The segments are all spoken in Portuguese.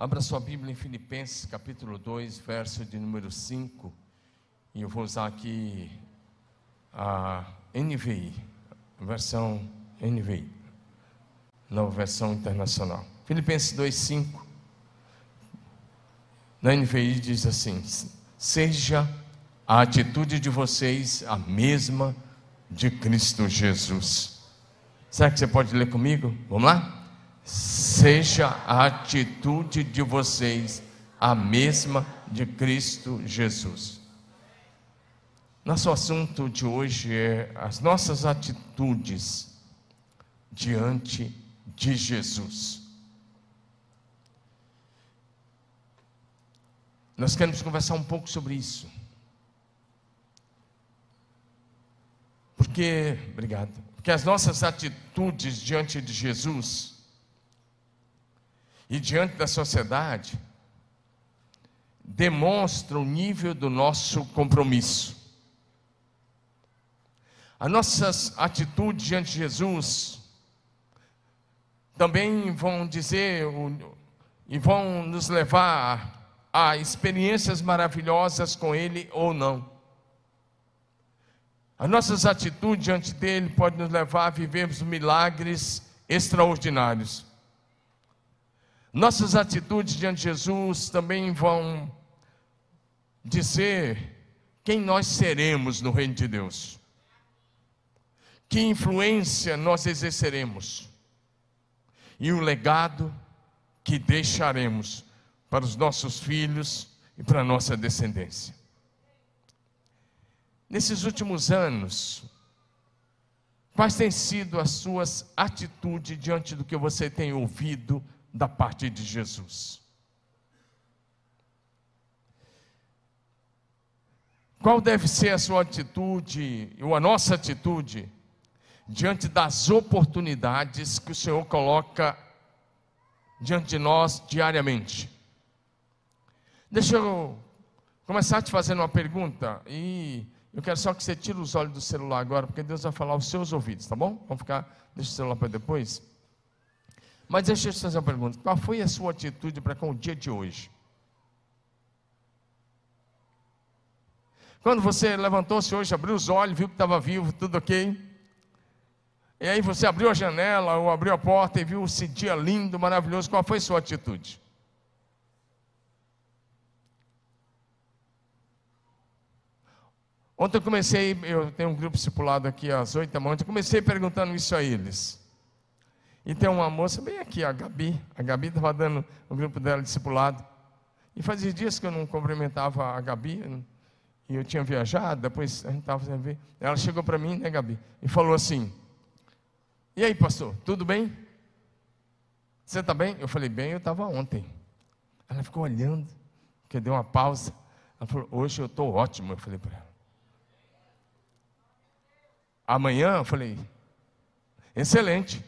Abra sua Bíblia em Filipenses capítulo 2, verso de número 5. E eu vou usar aqui a NVI, a versão NVI, nova versão internacional. Filipenses 2, 5. Na NVI diz assim: Seja a atitude de vocês a mesma de Cristo Jesus. Será que você pode ler comigo? Vamos lá? Seja a atitude de vocês a mesma de Cristo Jesus. Nosso assunto de hoje é as nossas atitudes diante de Jesus. Nós queremos conversar um pouco sobre isso. Porque, obrigado, porque as nossas atitudes diante de Jesus e diante da sociedade demonstram o nível do nosso compromisso. As nossas atitudes diante de Jesus também vão dizer e vão nos levar a experiências maravilhosas com Ele ou não. As nossas atitudes diante dele podem nos levar a vivermos milagres extraordinários. Nossas atitudes diante de Jesus também vão dizer quem nós seremos no reino de Deus. Que influência nós exerceremos. E o legado que deixaremos para os nossos filhos e para a nossa descendência. Nesses últimos anos, quais têm sido as suas atitudes diante do que você tem ouvido da parte de Jesus? Qual deve ser a sua atitude, ou a nossa atitude, diante das oportunidades que o Senhor coloca diante de nós diariamente? Deixa eu começar te fazendo uma pergunta e eu quero só que você tire os olhos do celular agora, porque Deus vai falar aos seus ouvidos, tá bom? Vamos ficar, deixa o celular para depois. Mas deixa eu te fazer uma pergunta: qual foi a sua atitude para com o dia de hoje? Quando você levantou-se hoje, abriu os olhos, viu que estava vivo, tudo ok? E aí você abriu a janela ou abriu a porta e viu esse dia lindo, maravilhoso, qual foi a sua atitude? Ontem eu comecei, eu tenho um grupo discipulado aqui às oito da manhã, eu comecei perguntando isso a eles. E tem uma moça bem aqui, a Gabi. A Gabi estava dando o grupo dela discipulado. E fazia dias que eu não cumprimentava a Gabi. E eu tinha viajado, depois a gente estava fazendo ver. Ela chegou para mim, né, Gabi? E falou assim: E aí, pastor, tudo bem? Você está bem? Eu falei, bem, eu estava ontem. Ela ficou olhando, que deu uma pausa. Ela falou, hoje eu estou ótimo. Eu falei para ela. Amanhã, eu falei, excelente.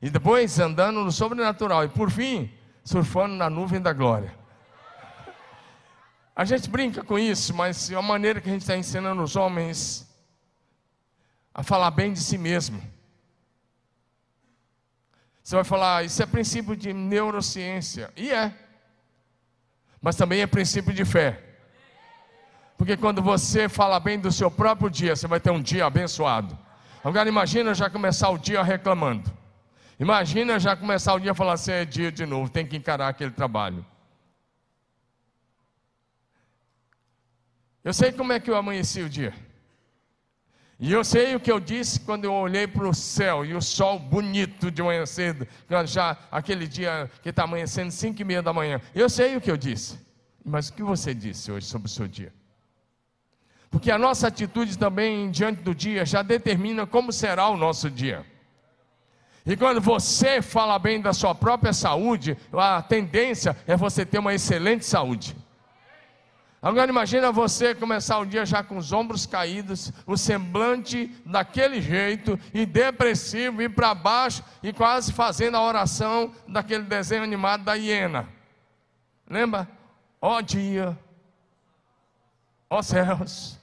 E depois andando no sobrenatural. E por fim, surfando na nuvem da glória. A gente brinca com isso, mas é a maneira que a gente está ensinando os homens a falar bem de si mesmo. Você vai falar, isso é princípio de neurociência. E é. Mas também é princípio de fé. Porque quando você fala bem do seu próprio dia, você vai ter um dia abençoado. Agora imagina já começar o dia reclamando. Imagina já começar o dia e falar assim, é dia de novo, tem que encarar aquele trabalho. Eu sei como é que eu amanheci o dia. E eu sei o que eu disse quando eu olhei para o céu e o sol bonito de manhã cedo, já aquele dia que está amanhecendo cinco e meia da manhã. Eu sei o que eu disse. Mas o que você disse hoje sobre o seu dia? Porque a nossa atitude também diante do dia já determina como será o nosso dia. E quando você fala bem da sua própria saúde, a tendência é você ter uma excelente saúde. Agora imagina você começar o dia já com os ombros caídos, o semblante daquele jeito, e depressivo, ir para baixo e quase fazendo a oração daquele desenho animado da hiena. Lembra? Ó oh, dia, ó oh, céus,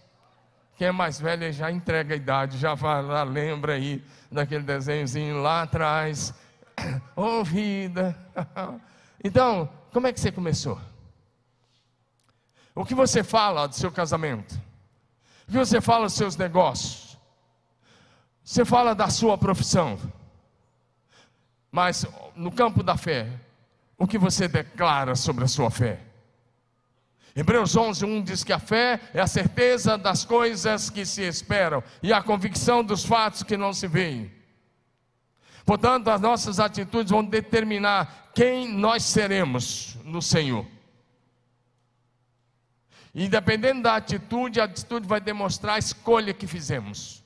quem é mais velho já entrega a idade, já vai lá, lembra aí daquele desenhozinho lá atrás. Ô oh, vida, Então, como é que você começou? O que você fala do seu casamento? O que você fala dos seus negócios? Você fala da sua profissão? Mas no campo da fé, o que você declara sobre a sua fé? Hebreus 11, 1 diz que a fé é a certeza das coisas que se esperam e a convicção dos fatos que não se veem. Portanto, as nossas atitudes vão determinar quem nós seremos no Senhor. E dependendo da atitude, a atitude vai demonstrar a escolha que fizemos.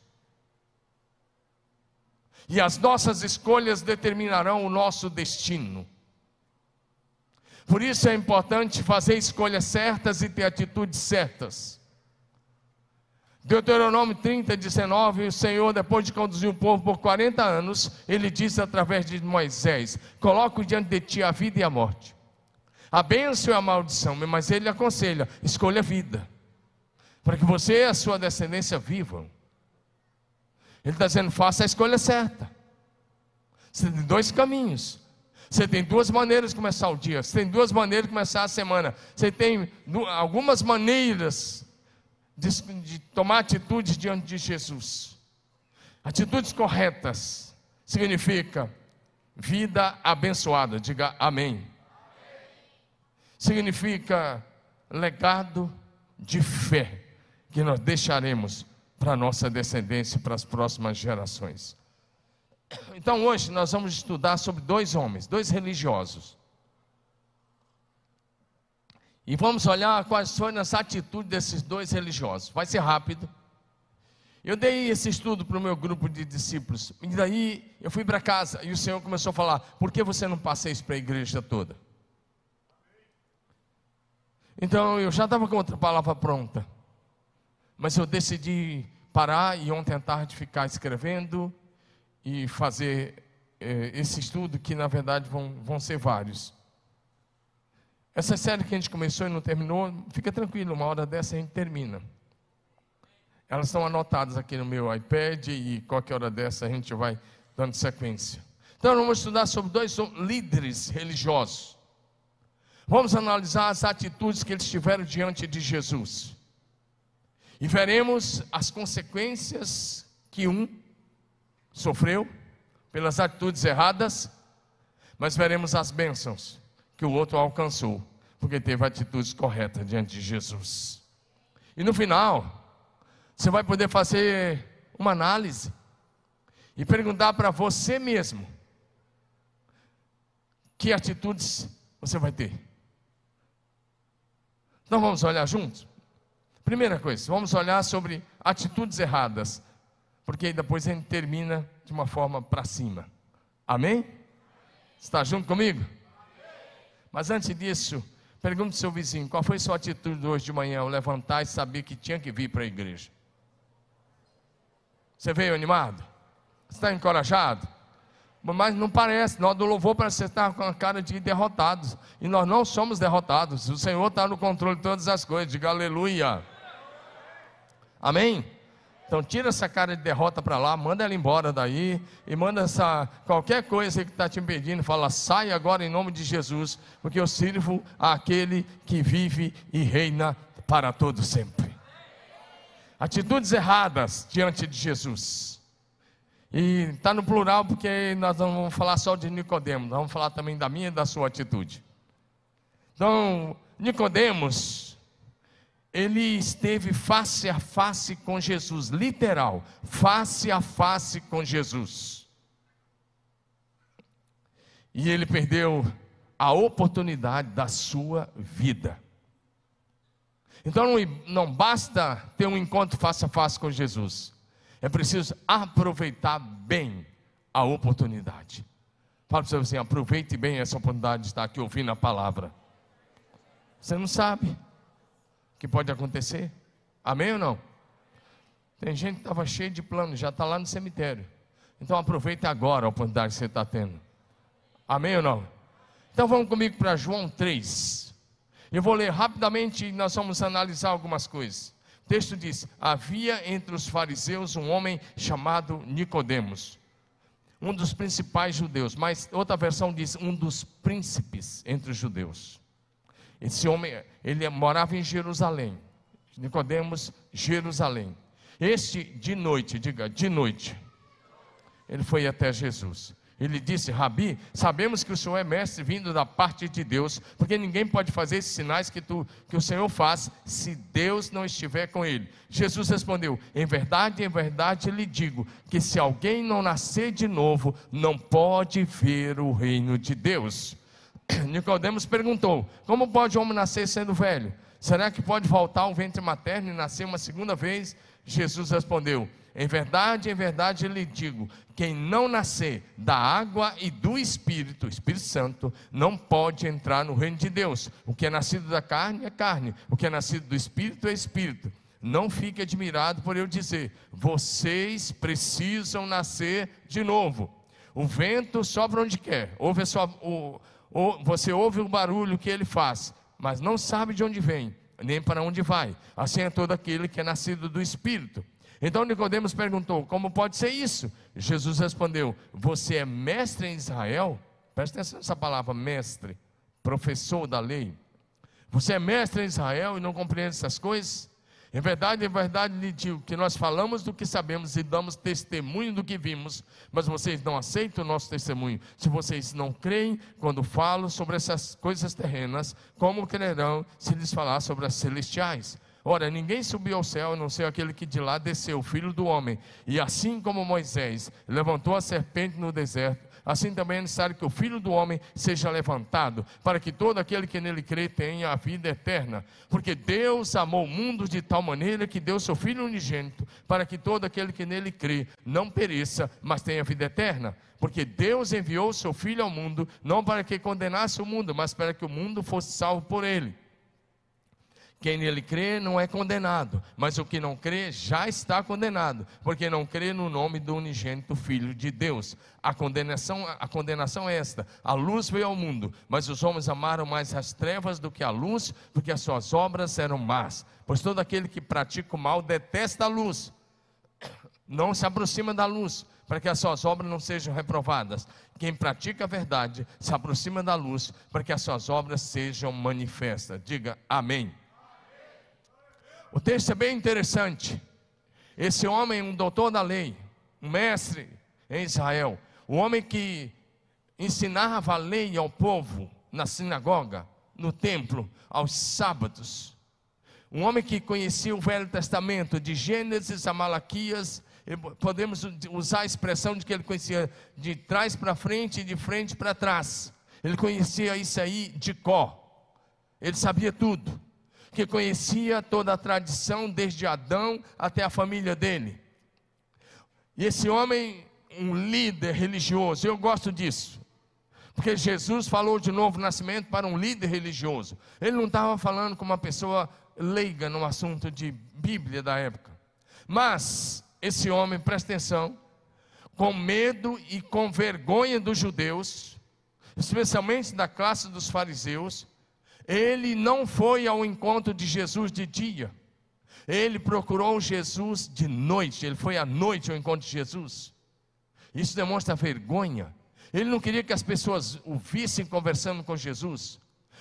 E as nossas escolhas determinarão o nosso destino. Por isso é importante fazer escolhas certas e ter atitudes certas. Deuteronômio 30, 19, o Senhor, depois de conduzir o povo por 40 anos, ele disse através de Moisés: Coloco diante de ti a vida e a morte, a bênção e a maldição, mas ele aconselha: escolha a vida, para que você e a sua descendência vivam. Ele está dizendo: faça a escolha certa. Você tem dois caminhos: você tem duas maneiras de começar o dia, você tem duas maneiras de começar a semana, você tem algumas maneiras de, de tomar atitudes diante de Jesus. Atitudes corretas significa vida abençoada, diga amém. amém. Significa legado de fé que nós deixaremos para a nossa descendência e para as próximas gerações. Então hoje nós vamos estudar sobre dois homens, dois religiosos. E vamos olhar quais foram as atitudes desses dois religiosos. Vai ser rápido. Eu dei esse estudo para o meu grupo de discípulos. E daí eu fui para casa e o Senhor começou a falar: por que você não passa isso para a igreja toda? Então eu já estava com outra palavra pronta. Mas eu decidi parar e ontem à tarde ficar escrevendo e fazer eh, esse estudo, que na verdade vão, vão ser vários. Essa série que a gente começou e não terminou, fica tranquilo, uma hora dessa a gente termina. Elas estão anotadas aqui no meu iPad e qualquer hora dessa a gente vai dando sequência. Então, vamos estudar sobre dois líderes religiosos. Vamos analisar as atitudes que eles tiveram diante de Jesus. E veremos as consequências que um sofreu pelas atitudes erradas, mas veremos as bênçãos que o outro alcançou, porque teve atitudes corretas diante de Jesus. E no final, você vai poder fazer uma análise e perguntar para você mesmo: que atitudes você vai ter? Então vamos olhar juntos? Primeira coisa, vamos olhar sobre atitudes erradas porque depois a gente termina de uma forma para cima. Amém? Está junto comigo? Mas antes disso, pergunte ao seu vizinho: qual foi sua atitude hoje de manhã ao levantar e saber que tinha que vir para a igreja? Você veio animado? Está encorajado? Mas não parece, nós do louvor parece você está com a cara de derrotados. E nós não somos derrotados. O Senhor está no controle de todas as coisas. Diga aleluia. Amém? Então tira essa cara de derrota para lá, manda ela embora daí e manda essa qualquer coisa que está te impedindo, fala: sai agora em nome de Jesus, porque eu sirvo àquele que vive e reina para todo sempre. Atitudes erradas diante de Jesus. E está no plural porque nós não vamos falar só de Nicodemos, vamos falar também da minha e da sua atitude. Então, Nicodemos ele esteve face a face com Jesus, literal, face a face com Jesus. E ele perdeu a oportunidade da sua vida. Então não, basta ter um encontro face a face com Jesus, é preciso aproveitar bem a oportunidade. Fala para você assim: aproveite bem essa oportunidade de estar aqui ouvindo a palavra. Você não sabe que pode acontecer. Amém ou não? Tem gente que estava cheio de planos, já está lá no cemitério. Então aproveite agora a oportunidade que você está tendo. Amém ou não? Então vamos comigo para João 3. Eu vou ler rapidamente e nós vamos analisar algumas coisas. O texto diz: Havia entre os fariseus um homem chamado Nicodemos, um dos principais judeus, mas outra versão diz um dos príncipes entre os judeus. Esse homem, ele morava em Jerusalém. Nicodemos, Jerusalém. Este de noite, diga, de noite, ele foi até Jesus. Ele disse: Rabi, sabemos que o Senhor é mestre vindo da parte de Deus, porque ninguém pode fazer esses sinais que, tu, que o Senhor faz se Deus não estiver com ele. Jesus respondeu: Em verdade, em verdade lhe digo que se alguém não nascer de novo, não pode ver o reino de Deus. Nicodemos perguntou: Como pode o homem nascer sendo velho? Será que pode voltar ao ventre materno e nascer uma segunda vez? Jesus respondeu: Em verdade, em verdade lhe digo: quem não nascer da água e do Espírito, Espírito Santo, não pode entrar no reino de Deus. O que é nascido da carne é carne, o que é nascido do Espírito é Espírito. Não fique admirado por eu dizer: vocês precisam nascer de novo. O vento sopra onde quer, ouve sua, o, você ouve o barulho que ele faz, mas não sabe de onde vem, nem para onde vai. Assim é todo aquele que é nascido do Espírito. Então Nicodemos perguntou: Como pode ser isso? Jesus respondeu: Você é mestre em Israel? Presta atenção nessa palavra, mestre, professor da lei. Você é mestre em Israel e não compreende essas coisas? Em verdade, em verdade lhe digo que nós falamos do que sabemos e damos testemunho do que vimos, mas vocês não aceitam o nosso testemunho. Se vocês não creem quando falo sobre essas coisas terrenas, como crerão se lhes falar sobre as celestiais? Ora, ninguém subiu ao céu, a não ser aquele que de lá desceu, o filho do homem. E assim como Moisés levantou a serpente no deserto, assim também é necessário que o filho do homem seja levantado, para que todo aquele que nele crê tenha a vida eterna. Porque Deus amou o mundo de tal maneira que deu seu filho unigênito, para que todo aquele que nele crê não pereça, mas tenha vida eterna. Porque Deus enviou seu filho ao mundo, não para que condenasse o mundo, mas para que o mundo fosse salvo por ele. Quem nele crê não é condenado, mas o que não crê já está condenado, porque não crê no nome do unigênito Filho de Deus. A condenação, a condenação é esta: a luz veio ao mundo, mas os homens amaram mais as trevas do que a luz, porque as suas obras eram más. Pois todo aquele que pratica o mal detesta a luz, não se aproxima da luz, para que as suas obras não sejam reprovadas. Quem pratica a verdade se aproxima da luz, para que as suas obras sejam manifestas. Diga amém. O texto é bem interessante. Esse homem, um doutor da lei, um mestre em Israel, o homem que ensinava a lei ao povo na sinagoga, no templo, aos sábados. Um homem que conhecia o Velho Testamento, de Gênesis a Malaquias, podemos usar a expressão de que ele conhecia de trás para frente e de frente para trás. Ele conhecia isso aí de có. Ele sabia tudo que conhecia toda a tradição, desde Adão até a família dele. E esse homem, um líder religioso, eu gosto disso. Porque Jesus falou de novo nascimento para um líder religioso. Ele não estava falando com uma pessoa leiga no assunto de Bíblia da época. Mas esse homem, presta atenção, com medo e com vergonha dos judeus, especialmente da classe dos fariseus, ele não foi ao encontro de Jesus de dia. Ele procurou Jesus de noite. Ele foi à noite ao encontro de Jesus. Isso demonstra vergonha. Ele não queria que as pessoas o vissem conversando com Jesus.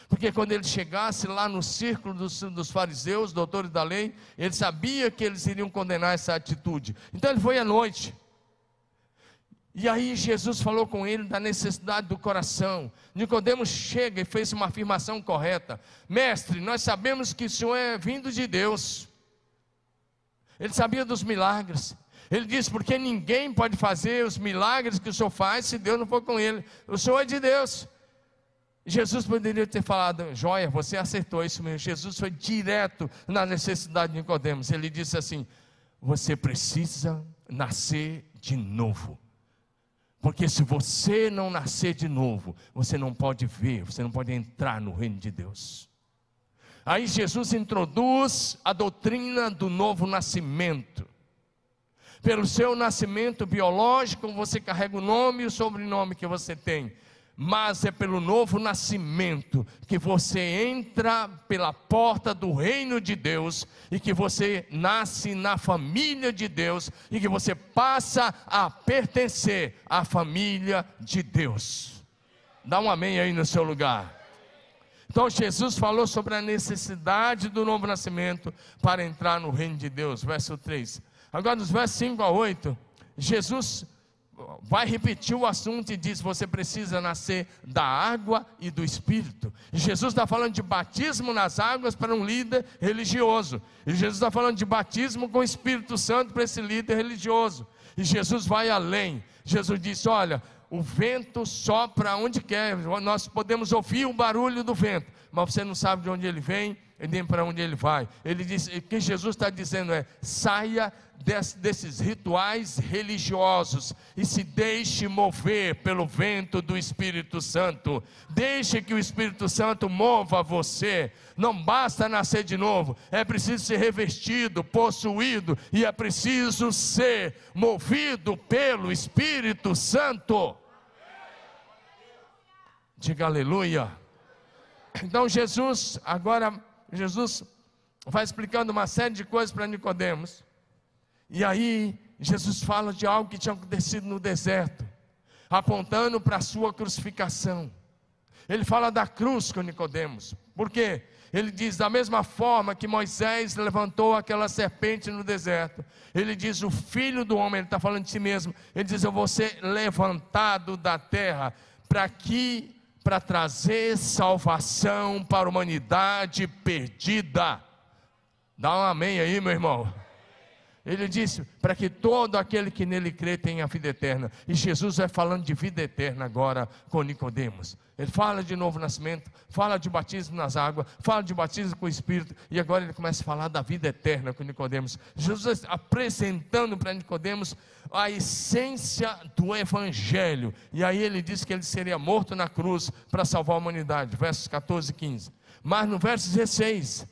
Porque quando ele chegasse lá no círculo dos, dos, fariseus, doutores da lei, ele sabia que eles iriam condenar essa atitude. Então ele foi à noite. E aí Jesus falou com ele da necessidade do coração. Nicodemos chega e fez uma afirmação correta. Mestre, nós sabemos que o Senhor é vindo de Deus. Ele sabia dos milagres. Ele disse, porque ninguém pode fazer os milagres que o Senhor faz se Deus não for com ele. O Senhor é de Deus. Jesus poderia ter falado, joia, você acertou isso mesmo. Jesus foi direto na necessidade de Nicodemos. Ele disse assim: você precisa nascer de novo. Porque se você não nascer de novo, você não pode ver, você não pode entrar no reino de Deus. Aí Jesus introduz a doutrina do novo nascimento. Pelo seu nascimento biológico, você carrega o nome e o sobrenome que você tem. Mas é pelo novo nascimento que você entra pela porta do reino de Deus e que você nasce na família de Deus e que você passa a pertencer à família de Deus. Dá um amém aí no seu lugar. Então Jesus falou sobre a necessidade do novo nascimento para entrar no reino de Deus, verso 3. Agora, nos versos 5 a 8, Jesus vai repetir o assunto e diz: você precisa nascer da água e do Espírito. E Jesus está falando de batismo nas águas para um líder religioso. E Jesus está falando de batismo com o Espírito Santo para esse líder religioso. E Jesus vai além. Jesus disse: olha, o vento sopra onde quer, nós podemos ouvir o barulho do vento, mas você não sabe de onde ele vem nem para onde ele vai. Ele diz: o que Jesus está dizendo é: saia desses rituais religiosos e se deixe mover pelo vento do Espírito Santo. Deixe que o Espírito Santo mova você. Não basta nascer de novo, é preciso ser revestido, possuído e é preciso ser movido pelo Espírito Santo. Diga aleluia. Então Jesus, agora Jesus vai explicando uma série de coisas para Nicodemos. E aí, Jesus fala de algo que tinha acontecido no deserto, apontando para a sua crucificação. Ele fala da cruz com Nicodemos. Por quê? Ele diz da mesma forma que Moisés levantou aquela serpente no deserto. Ele diz o filho do homem, ele está falando de si mesmo. Ele diz eu vou ser levantado da terra para que para trazer salvação para a humanidade perdida. Dá um amém aí, meu irmão. Ele disse: para que todo aquele que nele crê tenha vida eterna. E Jesus vai falando de vida eterna agora com Nicodemos. Ele fala de novo nascimento, fala de batismo nas águas, fala de batismo com o Espírito, e agora ele começa a falar da vida eterna com Nicodemos. Jesus apresentando para Nicodemos a essência do Evangelho. E aí ele diz que ele seria morto na cruz para salvar a humanidade. Versos 14 e 15. Mas no verso 16,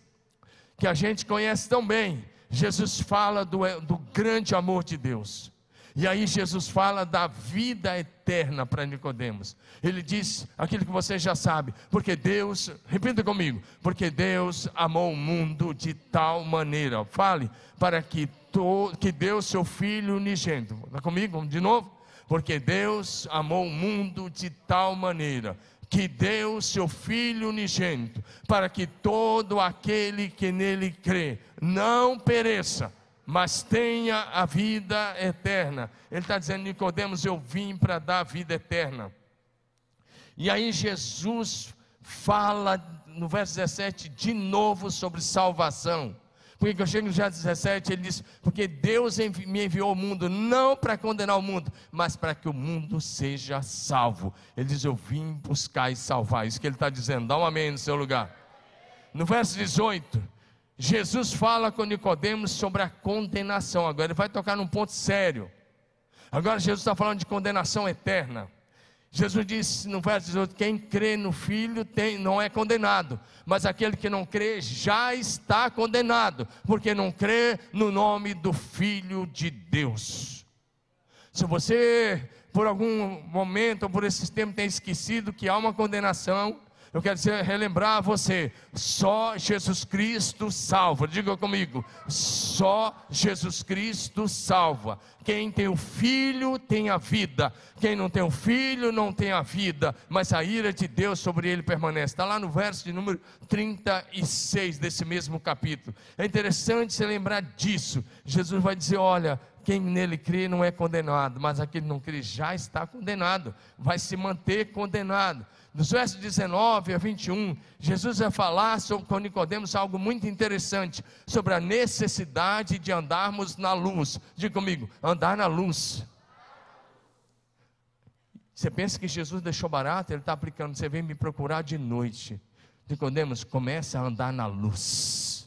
que a gente conhece tão bem, Jesus fala do, do grande amor de Deus. E aí Jesus fala da vida eterna para Nicodemos. Ele diz aquilo que você já sabe, porque Deus, repita comigo, porque Deus amou o mundo de tal maneira. Fale para que to, que deu seu filho unigênito. Está comigo? De novo? Porque Deus amou o mundo de tal maneira que deu seu Filho unigênito, para que todo aquele que nele crê não pereça, mas tenha a vida eterna. Ele está dizendo, Nicodemos, eu vim para dar a vida eterna. E aí Jesus fala no verso 17 de novo sobre salvação. Porque eu chego no verso 17, ele diz: Porque Deus me enviou ao mundo, não para condenar o mundo, mas para que o mundo seja salvo. Ele diz: Eu vim buscar e salvar. Isso que ele está dizendo. Dá um amém no seu lugar. No verso 18, Jesus fala com Nicodemos sobre a condenação. Agora ele vai tocar num ponto sério. Agora Jesus está falando de condenação eterna. Jesus disse no verso 18: Quem crê no Filho tem, não é condenado, mas aquele que não crê já está condenado, porque não crê no nome do Filho de Deus. Se você, por algum momento ou por esse tempo, tem esquecido que há uma condenação, eu quero dizer, relembrar você: só Jesus Cristo salva. Diga comigo: só Jesus Cristo salva. Quem tem o filho tem a vida. Quem não tem o filho não tem a vida. Mas a ira de Deus sobre ele permanece. Está lá no verso de número 36 desse mesmo capítulo. É interessante se lembrar disso. Jesus vai dizer: olha, quem nele crê não é condenado, mas aquele que não crê já está condenado, vai se manter condenado. Nos versos 19 a 21, Jesus vai falar sobre, com Nicodemos algo muito interessante sobre a necessidade de andarmos na luz. Diga comigo, andar na luz. Você pensa que Jesus deixou barato? Ele está aplicando. Você vem me procurar de noite. Nicodemos, começa a andar na luz.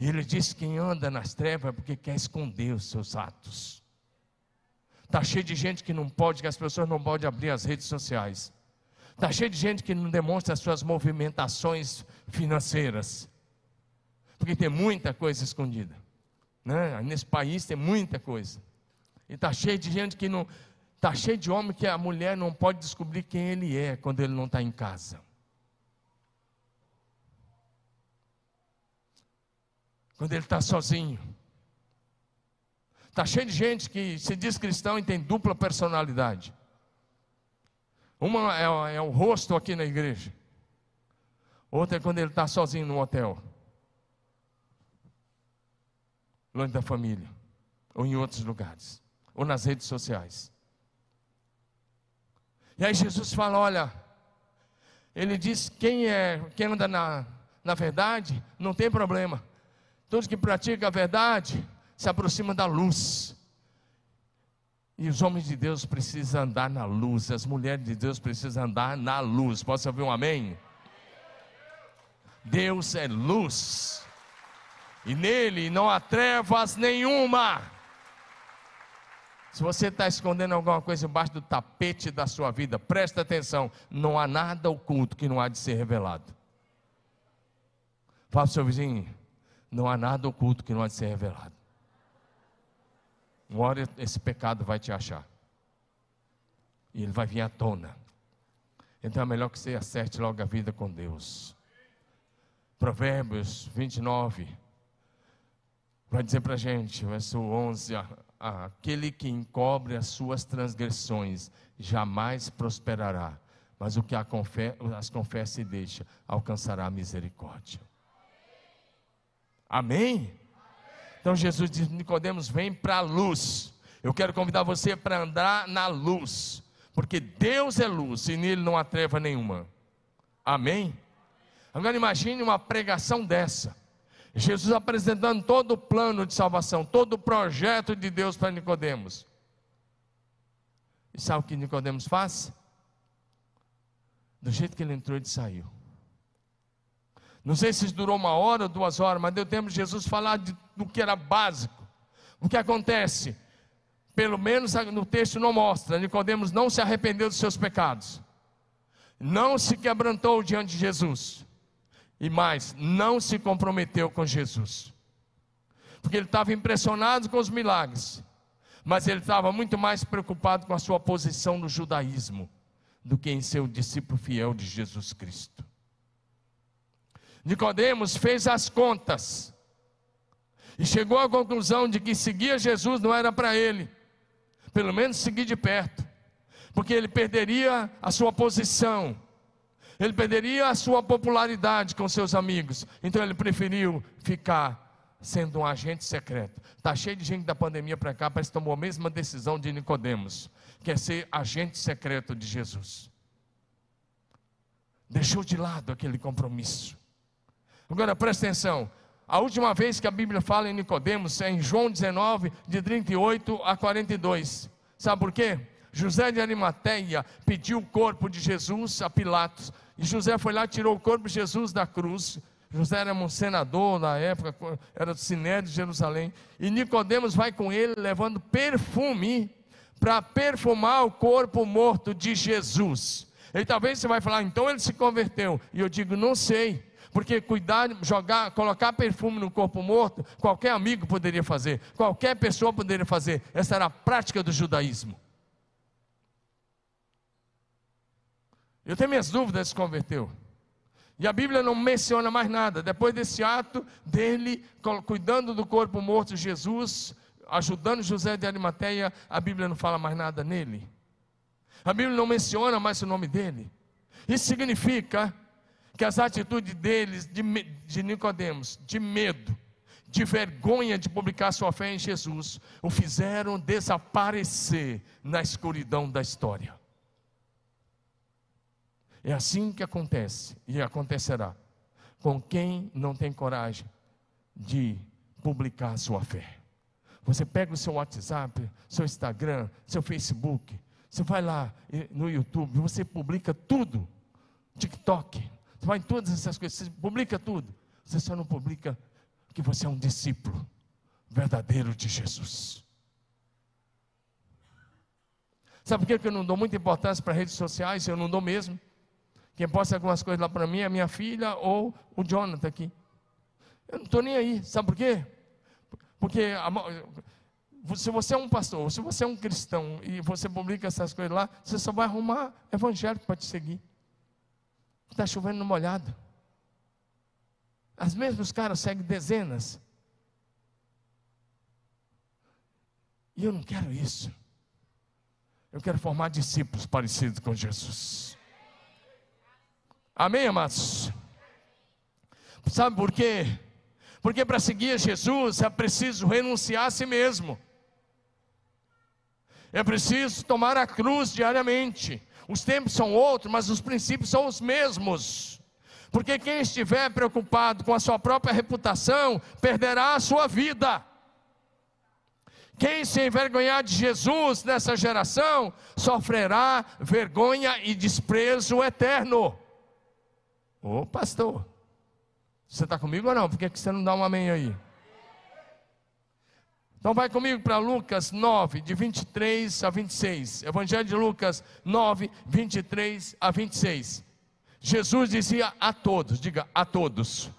Ele diz que quem anda nas trevas é porque quer esconder os seus atos. Está cheio de gente que não pode, que as pessoas não podem abrir as redes sociais. Está cheio de gente que não demonstra as suas movimentações financeiras. Porque tem muita coisa escondida. Né? Nesse país tem muita coisa. E está cheio de gente que não Está cheio de homem que a mulher não pode descobrir quem ele é quando ele não está em casa. Quando ele está sozinho. Está cheio de gente que se diz cristão e tem dupla personalidade. Uma é, é o rosto aqui na igreja. Outra é quando ele está sozinho no hotel. Longe da família. Ou em outros lugares. Ou nas redes sociais. E aí Jesus fala: olha, ele diz: quem é, quem anda na, na verdade, não tem problema. Todos que praticam a verdade se aproximam da luz. E os homens de Deus precisam andar na luz, as mulheres de Deus precisam andar na luz. Posso ouvir um amém? Deus é luz, e nele não há trevas nenhuma. Se você está escondendo alguma coisa embaixo do tapete da sua vida, presta atenção: não há nada oculto que não há de ser revelado. Fala para o seu vizinho: não há nada oculto que não há de ser revelado. Uma hora esse pecado vai te achar. E ele vai vir à tona. Então é melhor que você acerte logo a vida com Deus. Provérbios 29 vai dizer para a gente, verso 11: Aquele que encobre as suas transgressões jamais prosperará, mas o que as confessa e deixa alcançará a misericórdia. Amém? Então Jesus diz: Nicodemos, vem para a luz. Eu quero convidar você para andar na luz, porque Deus é luz e nele não há treva nenhuma. Amém? Agora imagine uma pregação dessa. Jesus apresentando todo o plano de salvação, todo o projeto de Deus para Nicodemos. E sabe o que Nicodemos faz? Do jeito que ele entrou, ele saiu. Não sei se durou uma hora ou duas horas, mas deu tempo de Jesus falar de, do que era básico. O que acontece? Pelo menos no texto não mostra. Nicodemos não se arrependeu dos seus pecados. Não se quebrantou diante de Jesus. E mais, não se comprometeu com Jesus. Porque ele estava impressionado com os milagres. Mas ele estava muito mais preocupado com a sua posição no judaísmo do que em ser o discípulo fiel de Jesus Cristo. Nicodemos fez as contas e chegou à conclusão de que seguir Jesus não era para ele, pelo menos seguir de perto, porque ele perderia a sua posição, ele perderia a sua popularidade com seus amigos, então ele preferiu ficar sendo um agente secreto. Está cheio de gente da pandemia para cá, parece que tomou a mesma decisão de Nicodemos, que é ser agente secreto de Jesus. Deixou de lado aquele compromisso. Agora presta atenção. A última vez que a Bíblia fala em Nicodemos é em João 19, de 38 a 42. Sabe por quê? José de Arimateia pediu o corpo de Jesus a Pilatos. E José foi lá e tirou o corpo de Jesus da cruz. José era um senador na época, era do Sinédrio de Jerusalém. E Nicodemos vai com ele levando perfume para perfumar o corpo morto de Jesus. E talvez você vai falar, então ele se converteu. E eu digo, não sei. Porque cuidar, jogar, colocar perfume no corpo morto, qualquer amigo poderia fazer, qualquer pessoa poderia fazer. Essa era a prática do judaísmo. Eu tenho minhas dúvidas se converteu. E a Bíblia não menciona mais nada. Depois desse ato dele, cuidando do corpo morto de Jesus, ajudando José de Arimateia, a Bíblia não fala mais nada nele. A Bíblia não menciona mais o nome dele. Isso significa que as atitudes deles, de, de Nicodemos, de medo, de vergonha de publicar sua fé em Jesus, o fizeram desaparecer na escuridão da história. É assim que acontece e acontecerá com quem não tem coragem de publicar sua fé. Você pega o seu WhatsApp, seu Instagram, seu Facebook, você vai lá no YouTube, você publica tudo. TikTok, você vai em todas essas coisas, você publica tudo. Você só não publica que você é um discípulo verdadeiro de Jesus. Sabe por que eu não dou muita importância para redes sociais? Eu não dou mesmo. Quem posta algumas coisas lá para mim é minha filha ou o Jonathan aqui. Eu não estou nem aí. Sabe por quê? Porque se você é um pastor, se você é um cristão e você publica essas coisas lá, você só vai arrumar evangélico para te seguir. Está chovendo no molhado. As mesmas caras seguem dezenas. E eu não quero isso. Eu quero formar discípulos parecidos com Jesus. Amém, amados? Sabe por quê? Porque para seguir Jesus é preciso renunciar a si mesmo. É preciso tomar a cruz diariamente. Os tempos são outros, mas os princípios são os mesmos. Porque quem estiver preocupado com a sua própria reputação, perderá a sua vida. Quem se envergonhar de Jesus nessa geração, sofrerá vergonha e desprezo eterno. Ô pastor, você está comigo ou não? Por que você não dá um amém aí? Então vai comigo para Lucas 9, de 23 a 26. Evangelho de Lucas 9, 23 a 26. Jesus dizia a todos, diga a todos.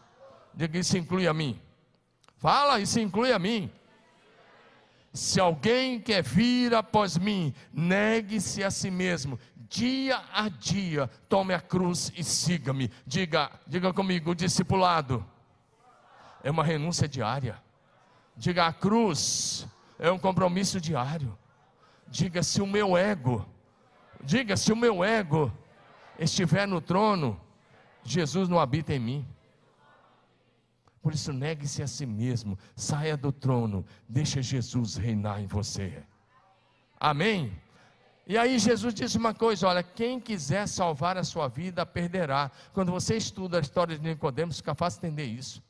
Diga isso inclui a mim. Fala, isso inclui a mim. Se alguém quer vir após mim, negue-se a si mesmo, dia a dia, tome a cruz e siga-me. Diga, diga comigo, o discipulado é uma renúncia diária. Diga: a cruz é um compromisso diário. Diga: se o meu ego, diga: se o meu ego estiver no trono, Jesus não habita em mim. Por isso, negue-se a si mesmo, saia do trono, deixa Jesus reinar em você. Amém? E aí Jesus disse uma coisa: olha, quem quiser salvar a sua vida, perderá. Quando você estuda a história de Nicodemos, fica fácil entender isso.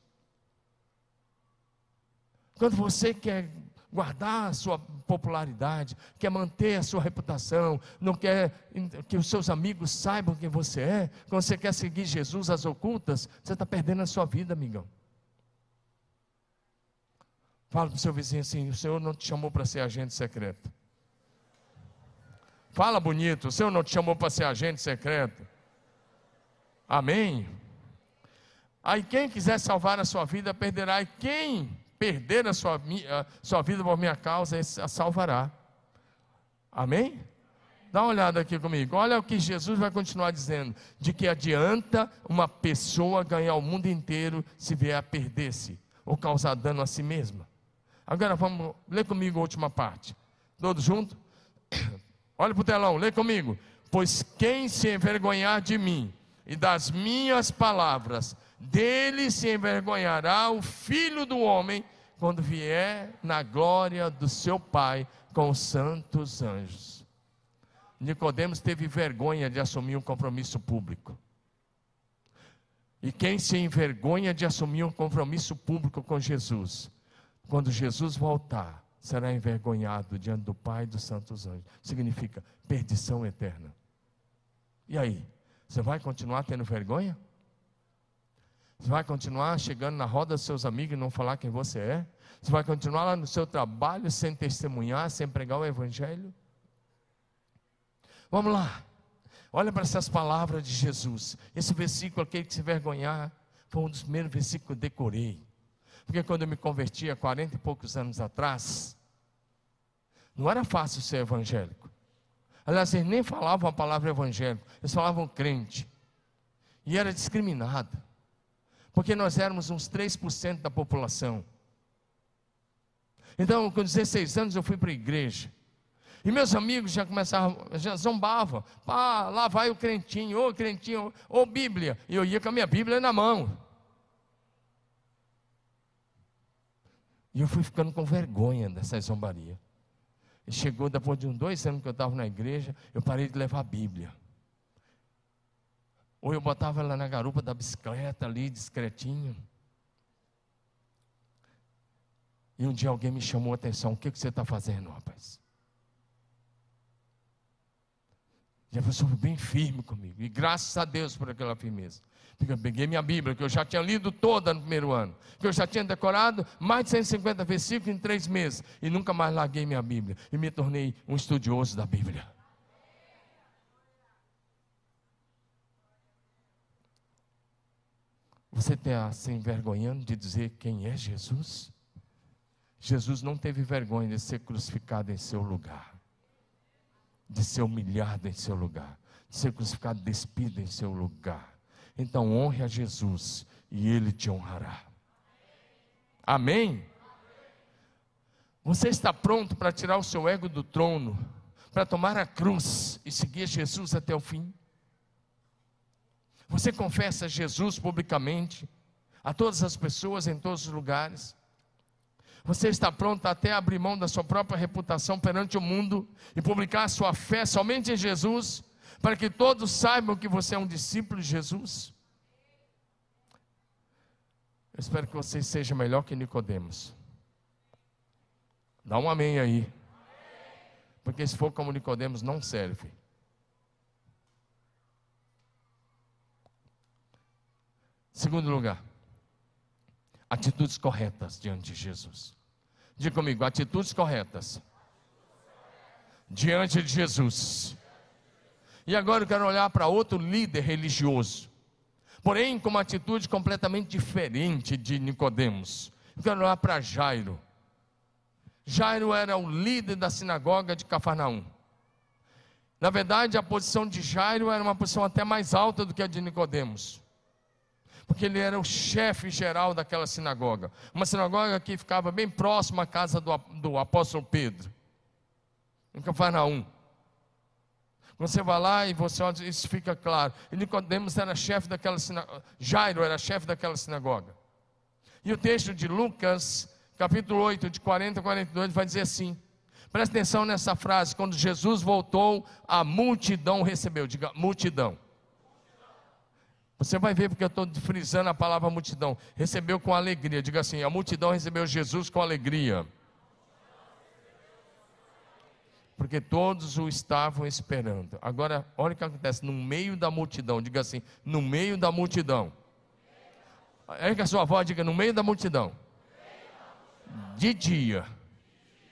Quando você quer guardar a sua popularidade, quer manter a sua reputação, não quer que os seus amigos saibam quem você é, quando você quer seguir Jesus às ocultas, você está perdendo a sua vida, amigão. Fala para o seu vizinho assim: o Senhor não te chamou para ser agente secreto. Fala bonito, o Senhor não te chamou para ser agente secreto. Amém? Aí quem quiser salvar a sua vida perderá, e quem perder a sua, a sua vida por minha causa, esse a salvará. Amém? Dá uma olhada aqui comigo. Olha o que Jesus vai continuar dizendo: de que adianta uma pessoa ganhar o mundo inteiro se vier a perder-se ou causar dano a si mesma. Agora vamos ler comigo a última parte. Todos juntos? Olha para o telão, lê comigo. Pois quem se envergonhar de mim e das minhas palavras, dele se envergonhará o filho do homem quando vier na glória do seu Pai com os santos anjos. Nicodemos teve vergonha de assumir um compromisso público. E quem se envergonha de assumir um compromisso público com Jesus, quando Jesus voltar, será envergonhado diante do Pai e dos santos anjos. Significa perdição eterna. E aí? Você vai continuar tendo vergonha? Você vai continuar chegando na roda dos seus amigos e não falar quem você é? Você vai continuar lá no seu trabalho sem testemunhar, sem pregar o Evangelho? Vamos lá. Olha para essas palavras de Jesus. Esse versículo, aquele que se vergonhar, foi um dos primeiros versículos que eu decorei. Porque quando eu me converti há 40 e poucos anos atrás, não era fácil ser evangélico. Aliás, eles nem falavam a palavra evangélico, eles falavam crente. E era discriminado. Porque nós éramos uns 3% da população. Então, com 16 anos, eu fui para a igreja. E meus amigos já começavam, já zombavam. Ah, lá vai o crentinho, ô crentinho, ô Bíblia. E eu ia com a minha Bíblia na mão. E eu fui ficando com vergonha dessa zombaria. E chegou depois de uns dois anos que eu estava na igreja, eu parei de levar a Bíblia. Ou eu botava ela na garupa da bicicleta ali, discretinho. E um dia alguém me chamou a atenção: o que, que você está fazendo, rapaz? E a pessoa foi bem firme comigo. E graças a Deus por aquela firmeza. Porque eu peguei minha Bíblia, que eu já tinha lido toda no primeiro ano. Que eu já tinha decorado mais de 150 versículos em três meses. E nunca mais larguei minha Bíblia. E me tornei um estudioso da Bíblia. Você está se envergonhando de dizer quem é Jesus? Jesus não teve vergonha de ser crucificado em seu lugar, de ser humilhado em seu lugar, de ser crucificado despido em seu lugar. Então honre a Jesus e ele te honrará. Amém? Você está pronto para tirar o seu ego do trono, para tomar a cruz e seguir Jesus até o fim? Você confessa Jesus publicamente, a todas as pessoas, em todos os lugares? Você está pronto até abrir mão da sua própria reputação perante o mundo e publicar a sua fé somente em Jesus, para que todos saibam que você é um discípulo de Jesus? Eu espero que você seja melhor que Nicodemos. Dá um amém aí. Porque se for como Nicodemos, não serve. Segundo lugar, atitudes corretas diante de Jesus. Diga comigo, atitudes corretas diante de Jesus. E agora eu quero olhar para outro líder religioso porém com uma atitude completamente diferente de Nicodemos. Eu quero olhar para Jairo. Jairo era o líder da sinagoga de Cafarnaum. Na verdade, a posição de Jairo era uma posição até mais alta do que a de Nicodemos. Porque ele era o chefe geral daquela sinagoga. Uma sinagoga que ficava bem próxima à casa do, do apóstolo Pedro, em Cafarnaum. Você vai lá e você olha, isso fica claro. E Nicodemos era chefe daquela sinagoga, Jairo era chefe daquela sinagoga. E o texto de Lucas, capítulo 8, de 40 a 42, vai dizer assim: presta atenção nessa frase, quando Jesus voltou, a multidão recebeu, diga multidão. Você vai ver porque eu estou frisando a palavra multidão. Recebeu com alegria, diga assim: a multidão recebeu Jesus com alegria porque todos o estavam esperando. Agora, olha o que acontece: no meio da multidão, diga assim, no meio da multidão. Que a sua avó diga, no meio da multidão. De dia.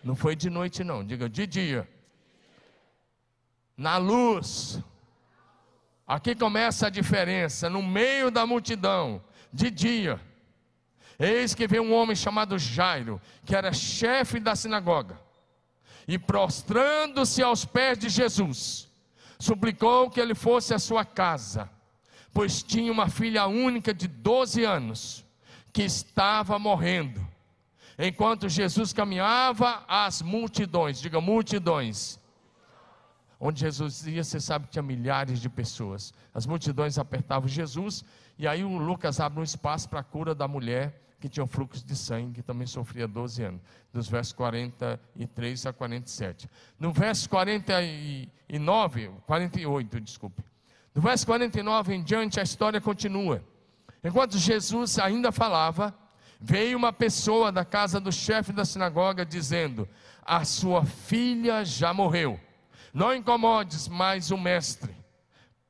Não foi de noite, não, diga de dia. Na luz. Aqui começa a diferença, no meio da multidão, de dia. Eis que veio um homem chamado Jairo, que era chefe da sinagoga e prostrando-se aos pés de Jesus, suplicou que ele fosse à sua casa, pois tinha uma filha única de 12 anos, que estava morrendo. Enquanto Jesus caminhava, as multidões, diga multidões, onde Jesus ia, você sabe que tinha milhares de pessoas. As multidões apertavam Jesus, e aí o Lucas abre um espaço para a cura da mulher que tinha um fluxo de sangue, que também sofria 12 anos, dos versos 43 a 47. No verso 49, 48, desculpe. No verso 49 em diante, a história continua. Enquanto Jesus ainda falava, veio uma pessoa da casa do chefe da sinagoga dizendo: A sua filha já morreu. Não incomodes mais o mestre.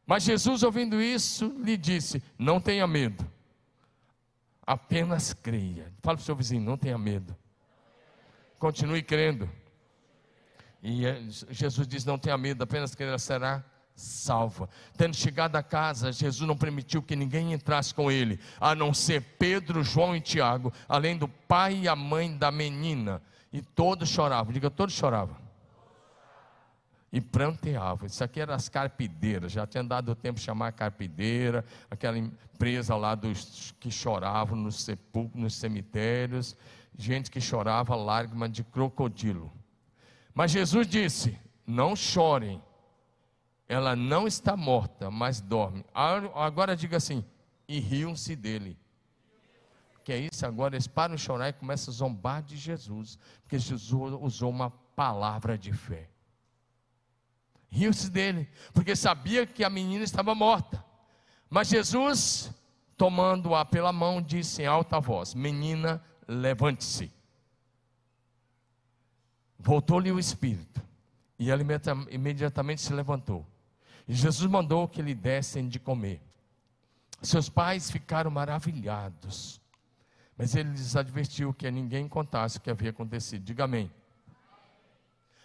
Mas Jesus, ouvindo isso, lhe disse: Não tenha medo Apenas creia. Fala para o seu vizinho, não tenha medo. Continue crendo. E é, Jesus diz: não tenha medo, apenas creia, será salva. Tendo chegado a casa, Jesus não permitiu que ninguém entrasse com ele, a não ser Pedro, João e Tiago, além do pai e a mãe da menina. E todos choravam. Diga, todos choravam e pranteava. Isso aqui era as carpideiras, já tinha dado tempo de chamar carpideira, aquela empresa lá dos que choravam nos sepulcros, nos cemitérios, gente que chorava lágrima de crocodilo. Mas Jesus disse: Não chorem, ela não está morta, mas dorme. Agora diga assim: e riam-se dele. Que é isso agora? Eles param de chorar e começam a zombar de Jesus, porque Jesus usou uma palavra de fé riu-se dele, porque sabia que a menina estava morta. Mas Jesus, tomando-a pela mão, disse em alta voz: Menina, levante-se. Voltou-lhe o espírito, e ela imediatamente se levantou. E Jesus mandou que lhe dessem de comer. Seus pais ficaram maravilhados, mas ele lhes advertiu que ninguém contasse o que havia acontecido. Diga amém.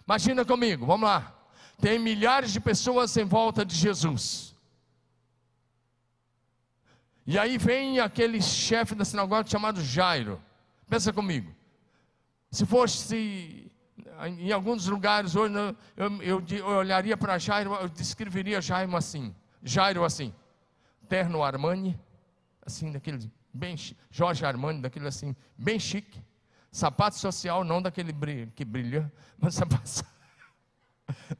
Imagina comigo, vamos lá tem milhares de pessoas em volta de Jesus. E aí vem aquele chefe da sinagoga chamado Jairo. Pensa comigo. Se fosse em alguns lugares hoje, eu, eu, eu olharia para Jairo, eu descreveria Jairo assim, Jairo assim, terno Armani, assim, daquele bem Jorge Armani, daquele assim, bem chique, sapato social, não daquele que brilha, mas sapato,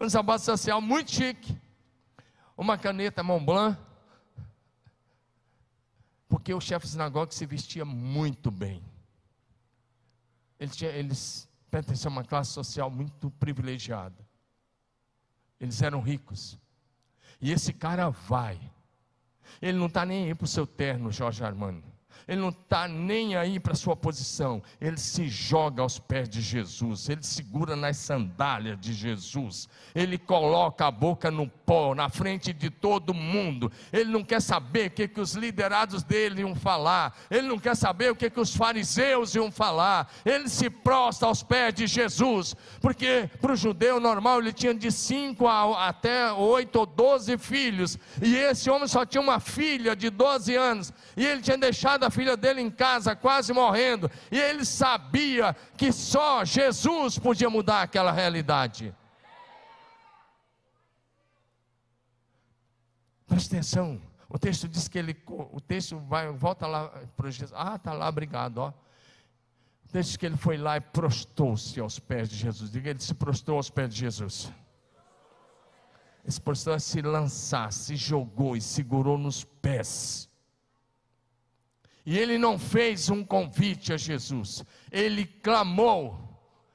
um sapato social muito chique, uma caneta Montblanc, porque o chefe de sinagoga se vestia muito bem. Eles, tinha, eles pertenciam a uma classe social muito privilegiada. Eles eram ricos. E esse cara vai. Ele não está nem aí para o seu terno, Jorge Armando ele não está nem aí para a sua posição, ele se joga aos pés de Jesus, ele segura nas sandálias de Jesus, ele coloca a boca no pó, na frente de todo mundo, ele não quer saber o que, que os liderados dele iam falar, ele não quer saber o que, que os fariseus iam falar, ele se prostra aos pés de Jesus, porque para o judeu normal ele tinha de 5 até 8 ou 12 filhos, e esse homem só tinha uma filha de 12 anos, e ele tinha deixado a filha dele em casa, quase morrendo, e ele sabia que só Jesus podia mudar aquela realidade. Preste atenção. O texto diz que ele, o texto vai, volta lá para Jesus. Ah, está lá, obrigado, ó. O texto diz que ele foi lá e prostou-se aos pés de Jesus. Diga, ele se prostrou aos pés de Jesus. Ele se prostrou a se lançar, se jogou e segurou nos pés. E ele não fez um convite a Jesus, ele clamou,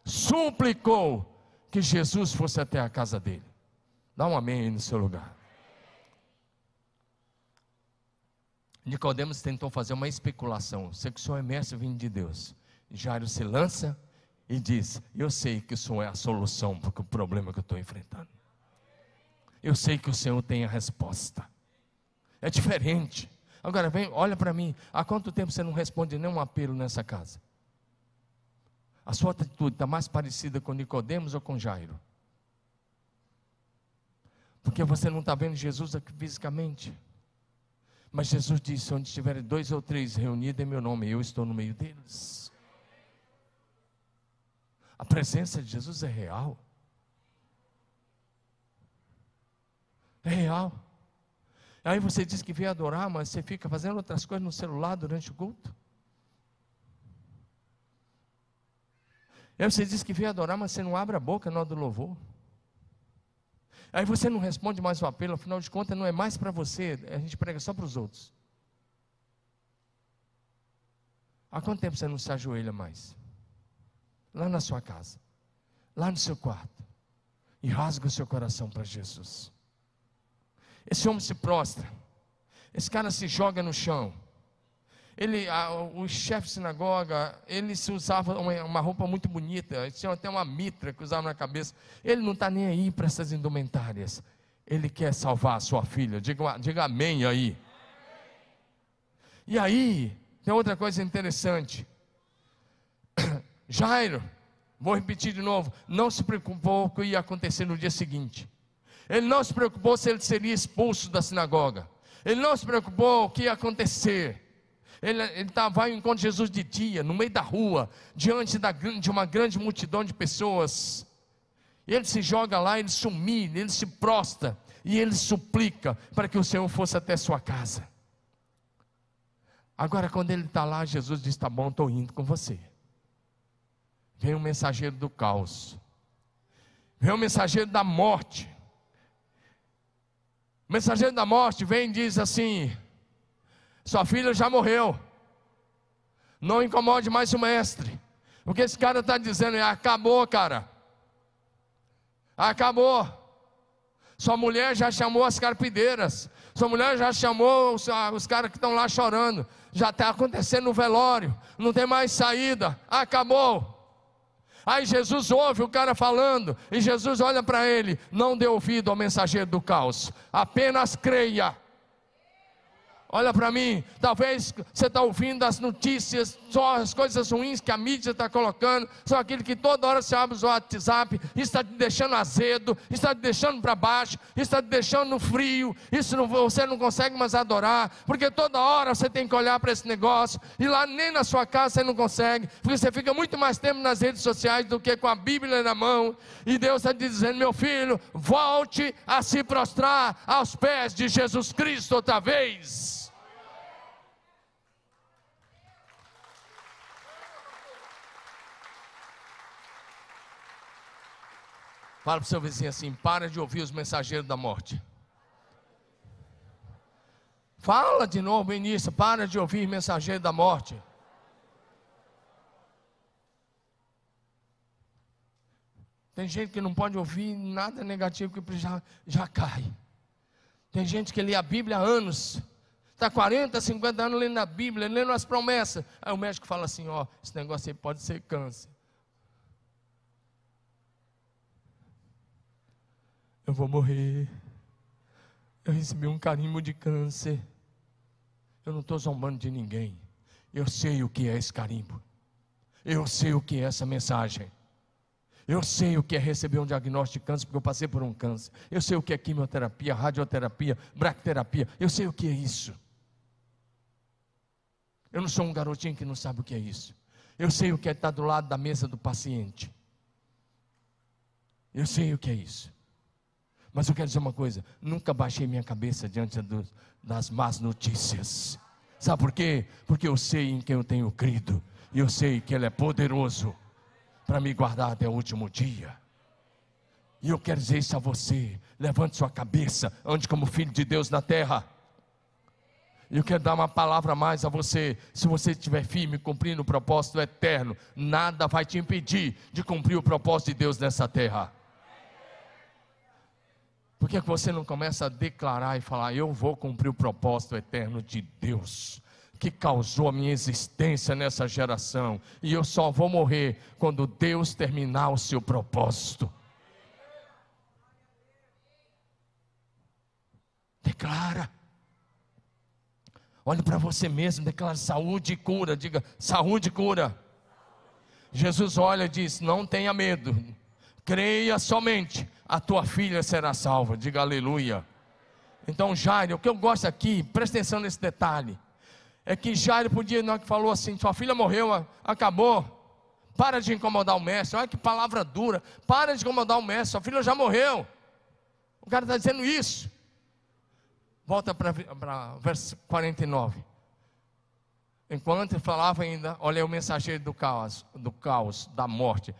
suplicou que Jesus fosse até a casa dele. Dá um amém aí no seu lugar. Nicodemos tentou fazer uma especulação. Sei que o Senhor é mestre vindo de Deus. Jairo se lança e diz: Eu sei que o Senhor é a solução para o problema que eu estou enfrentando. Eu sei que o Senhor tem a resposta. É diferente. Agora vem, olha para mim, há quanto tempo você não responde nenhum apelo nessa casa? A sua atitude está mais parecida com Nicodemos ou com Jairo? Porque você não está vendo Jesus aqui fisicamente. Mas Jesus disse: onde estiverem dois ou três reunidos em meu nome, eu estou no meio deles. A presença de Jesus é real. É real. Aí você diz que veio adorar, mas você fica fazendo outras coisas no celular durante o culto. Aí você diz que veio adorar, mas você não abre a boca na hora do louvor. Aí você não responde mais o apelo, afinal de contas não é mais para você, a gente prega só para os outros. Há quanto tempo você não se ajoelha mais? Lá na sua casa, lá no seu quarto, e rasga o seu coração para Jesus. Esse homem se prostra. Esse cara se joga no chão. Ele, a, o chefe de sinagoga, ele se usava uma, uma roupa muito bonita, tinha até uma mitra que usava na cabeça. Ele não está nem aí para essas indumentárias. Ele quer salvar a sua filha. Diga, diga amém aí. E aí, tem outra coisa interessante. Jairo, vou repetir de novo, não se preocupou com o que ia acontecer no dia seguinte. Ele não se preocupou se ele seria expulso da sinagoga. Ele não se preocupou o que ia acontecer. Ele, estava tá, ao encontro de Jesus de dia, no meio da rua, diante da, de uma grande multidão de pessoas. Ele se joga lá, ele se humilha, ele se prostra e ele suplica para que o Senhor fosse até sua casa. Agora, quando ele está lá, Jesus diz: Tá bom, estou indo com você. Vem o mensageiro do caos, vem o mensageiro da morte, o mensageiro da morte vem e diz assim: Sua filha já morreu. Não incomode mais o mestre. O que esse cara está dizendo é: acabou, cara. Acabou. Sua mulher já chamou as carpideiras. Sua mulher já chamou os, os caras que estão lá chorando. Já está acontecendo o velório. Não tem mais saída. Acabou. Aí Jesus ouve o cara falando, e Jesus olha para ele: não dê ouvido ao mensageiro do caos, apenas creia. Olha para mim, talvez você está ouvindo as notícias, só as coisas ruins que a mídia está colocando, só aquilo que toda hora você abre o WhatsApp, isso está te deixando azedo, isso está te deixando para baixo, isso está te deixando frio, isso não, você não consegue mais adorar, porque toda hora você tem que olhar para esse negócio, e lá nem na sua casa você não consegue, porque você fica muito mais tempo nas redes sociais do que com a Bíblia na mão, e Deus está te dizendo, meu filho, volte a se prostrar aos pés de Jesus Cristo outra vez. Fala para o seu vizinho assim: para de ouvir os mensageiros da morte. Fala de novo, início, para de ouvir mensageiro da morte. Tem gente que não pode ouvir nada negativo que já, já cai. Tem gente que lê a Bíblia há anos, está 40, 50 anos lendo a Bíblia, lendo as promessas. Aí o médico fala assim: ó, esse negócio aí pode ser câncer. Eu vou morrer. Eu recebi um carimbo de câncer. Eu não estou zombando de ninguém. Eu sei o que é esse carimbo. Eu sei o que é essa mensagem. Eu sei o que é receber um diagnóstico de câncer, porque eu passei por um câncer. Eu sei o que é quimioterapia, radioterapia, bracterapia. Eu sei o que é isso. Eu não sou um garotinho que não sabe o que é isso. Eu sei o que é estar do lado da mesa do paciente. Eu sei o que é isso. Mas eu quero dizer uma coisa: nunca baixei minha cabeça diante do, das más notícias. Sabe por quê? Porque eu sei em quem eu tenho crido. E eu sei que Ele é poderoso para me guardar até o último dia. E eu quero dizer isso a você: levante sua cabeça, ande como filho de Deus na terra. E eu quero dar uma palavra mais a você. Se você estiver firme, cumprindo o propósito eterno, nada vai te impedir de cumprir o propósito de Deus nessa terra. Por que você não começa a declarar e falar: Eu vou cumprir o propósito eterno de Deus? que causou a minha existência nessa geração, e eu só vou morrer quando Deus terminar o seu propósito. Declara. Olhe para você mesmo, declara saúde e cura. Diga saúde e cura. Jesus olha e diz: Não tenha medo, creia somente a tua filha será salva. Diga aleluia. Então, Jairo, o que eu gosto aqui, presta atenção nesse detalhe, é que Jairo podia, não que falou assim: sua filha morreu, acabou. Para de incomodar o mestre. Olha que palavra dura. Para de incomodar o mestre. Sua filha já morreu. O cara está dizendo isso. Volta para verso 49. Enquanto falava ainda, olha o mensageiro do caos, do caos, da morte.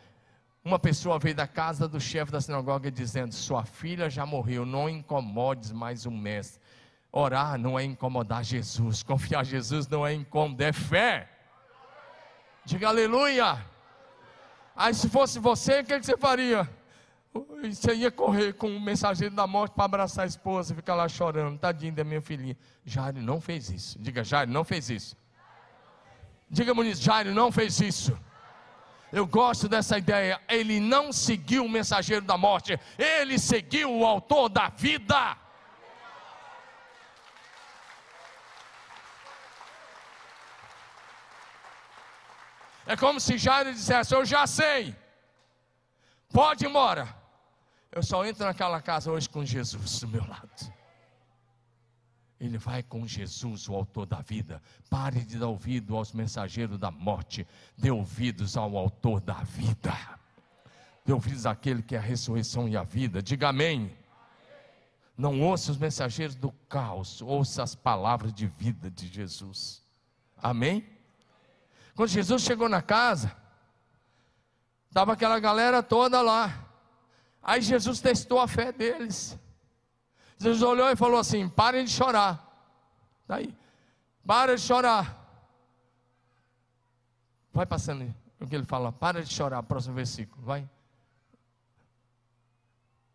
Uma pessoa veio da casa do chefe da sinagoga dizendo: Sua filha já morreu, não incomodes mais o mestre. Orar não é incomodar Jesus, confiar em Jesus não é incomodar, é fé. Diga aleluia. Aí se fosse você, o que você faria? Você ia correr com o mensageiro da morte para abraçar a esposa e ficar lá chorando, tadinho da minha filhinha. Jairo não fez isso. Diga, Jairo não fez isso. Diga, Muniz, Jairo não fez isso. Eu gosto dessa ideia. Ele não seguiu o mensageiro da morte, ele seguiu o autor da vida. É como se Jairo dissesse: Eu já sei, pode ir embora. Eu só entro naquela casa hoje com Jesus do meu lado. Ele vai com Jesus, o autor da vida. Pare de dar ouvido aos mensageiros da morte. Dê ouvidos ao autor da vida. Dê ouvidos àquele que é a ressurreição e a vida. Diga amém. Não ouça os mensageiros do caos, ouça as palavras de vida de Jesus. Amém? Quando Jesus chegou na casa, estava aquela galera toda lá. Aí Jesus testou a fé deles. Jesus olhou e falou assim: parem de chorar. Daí, para de chorar. Vai passando o que ele fala, para de chorar, próximo versículo, vai.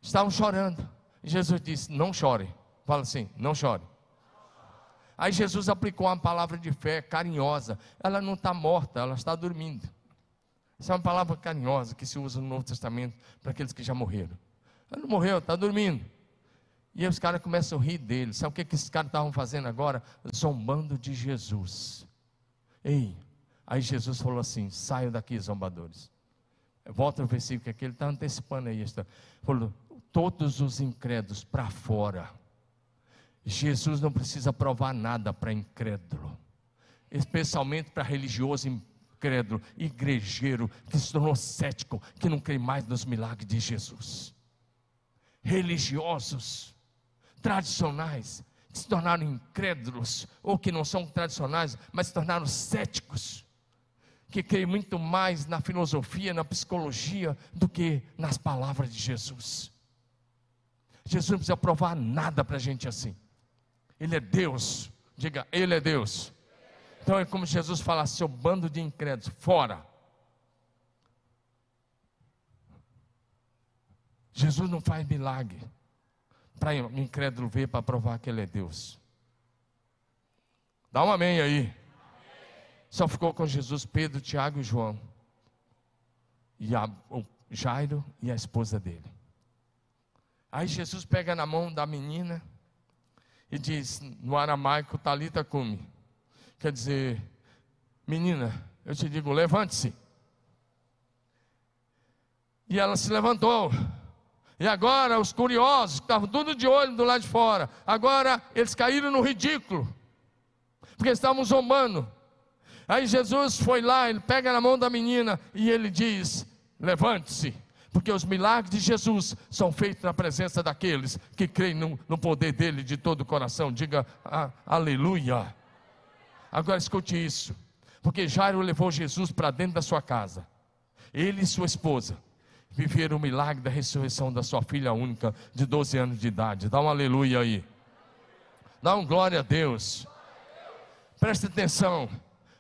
Estavam chorando. Jesus disse: Não chore. Fala assim: Não chore. Aí Jesus aplicou uma palavra de fé carinhosa. Ela não está morta, ela está dormindo. Essa é uma palavra carinhosa que se usa no Novo Testamento para aqueles que já morreram. Ela não morreu, está dormindo. E os caras começam a rir dele. Sabe o que, que esses caras estavam fazendo agora? Zombando de Jesus. Ei, aí Jesus falou assim: saiam daqui, zombadores. Volta no versículo que ele está antecipando aí. Está. Falou: todos os incrédulos para fora. Jesus não precisa provar nada para incrédulo, especialmente para religioso incrédulo, igrejeiro, que se tornou cético, que não crê mais nos milagres de Jesus. Religiosos, tradicionais, que se tornaram incrédulos, ou que não são tradicionais, mas se tornaram céticos, que creem muito mais na filosofia, na psicologia, do que nas palavras de Jesus. Jesus não precisa provar nada para a gente assim. Ele é Deus. Diga, Ele é Deus. Então é como Jesus fala, seu bando de incrédulos, fora. Jesus não faz milagre para o incrédulo ver para provar que ele é Deus. Dá um amém aí. Só ficou com Jesus Pedro, Tiago e João. E a, o Jairo e a esposa dele. Aí Jesus pega na mão da menina e diz no aramaico talita cumi. Quer dizer, menina, eu te digo, levante-se. E ela se levantou. E agora os curiosos, que estavam tudo de olho do lado de fora, agora eles caíram no ridículo, porque estavam zombando. Aí Jesus foi lá, ele pega na mão da menina e ele diz: Levante-se porque os milagres de Jesus são feitos na presença daqueles que creem no, no poder dele de todo o coração. Diga ah, aleluia. Agora escute isso, porque Jairo levou Jesus para dentro da sua casa, ele e sua esposa viveram o milagre da ressurreição da sua filha única de 12 anos de idade. Dá um aleluia aí. Dá um glória a Deus. Preste atenção.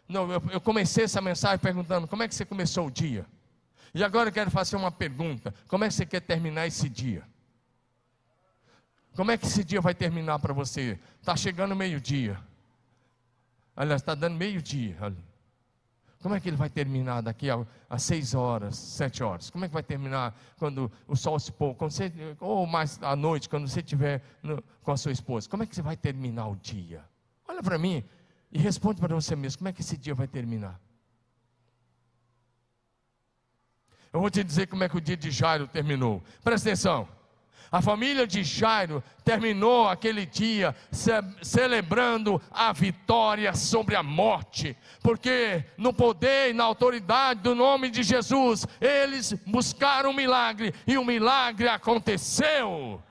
Não, eu, eu comecei essa mensagem perguntando: como é que você começou o dia? E agora eu quero fazer uma pergunta: como é que você quer terminar esse dia? Como é que esse dia vai terminar para você? Está chegando meio-dia. Aliás, está dando meio-dia. Como é que ele vai terminar daqui a, a, seis horas, sete horas? Como é que vai terminar quando o sol se pôr? Você, ou mais à noite, quando você estiver com a sua esposa? Como é que você vai terminar o dia? Olha para mim e responde para você mesmo: como é que esse dia vai terminar? Eu vou te dizer como é que o dia de Jairo terminou. Presta atenção. A família de Jairo terminou aquele dia ce celebrando a vitória sobre a morte, porque no poder e na autoridade do nome de Jesus, eles buscaram um milagre e o milagre aconteceu.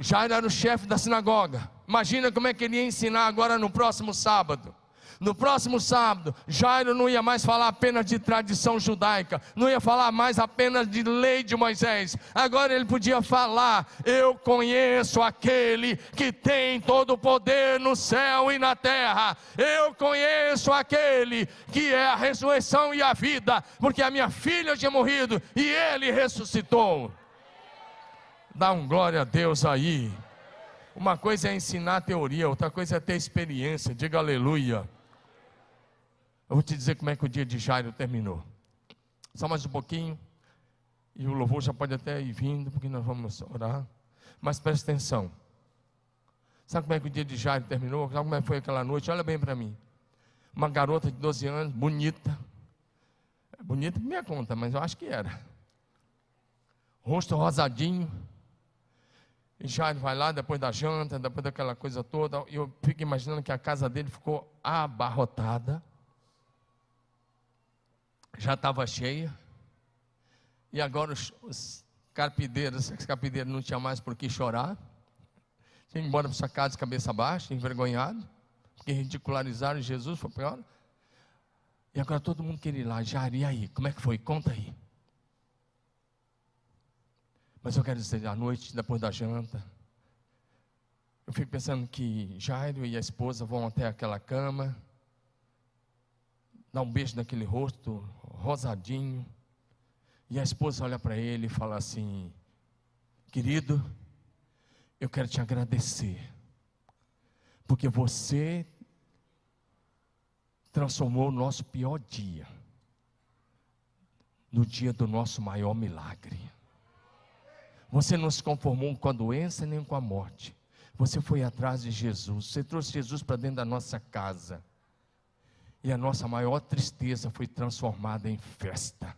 Jairo era o chefe da sinagoga. Imagina como é que ele ia ensinar agora no próximo sábado. No próximo sábado, Jairo não ia mais falar apenas de tradição judaica, não ia falar mais apenas de lei de Moisés. Agora ele podia falar: Eu conheço aquele que tem todo o poder no céu e na terra. Eu conheço aquele que é a ressurreição e a vida, porque a minha filha tinha morrido e ele ressuscitou. Dá um glória a Deus aí. Uma coisa é ensinar teoria, outra coisa é ter experiência. Diga aleluia. Eu vou te dizer como é que o dia de Jairo terminou. Só mais um pouquinho. E o louvor já pode até ir vindo, porque nós vamos orar. Mas preste atenção. Sabe como é que o dia de Jairo terminou? Sabe como é que foi aquela noite? Olha bem para mim. Uma garota de 12 anos, bonita. Bonita por minha conta, mas eu acho que era. Rosto rosadinho e Jairo vai lá depois da janta, depois daquela coisa toda. E eu fico imaginando que a casa dele ficou abarrotada. Já estava cheia. E agora os, os carpideiros, os carpideiros não tinham mais por que chorar. Tinham embora para sua casa de cabeça baixa, envergonhado. Porque ridicularizaram Jesus, foi pior. E agora todo mundo queria ir lá. Jair, e aí? Como é que foi? Conta aí. Mas eu quero dizer, à noite, depois da janta, eu fico pensando que Jairo e a esposa vão até aquela cama, dar um beijo naquele rosto rosadinho, e a esposa olha para ele e fala assim: Querido, eu quero te agradecer, porque você transformou o nosso pior dia no dia do nosso maior milagre. Você não se conformou com a doença nem com a morte. Você foi atrás de Jesus. Você trouxe Jesus para dentro da nossa casa. E a nossa maior tristeza foi transformada em festa,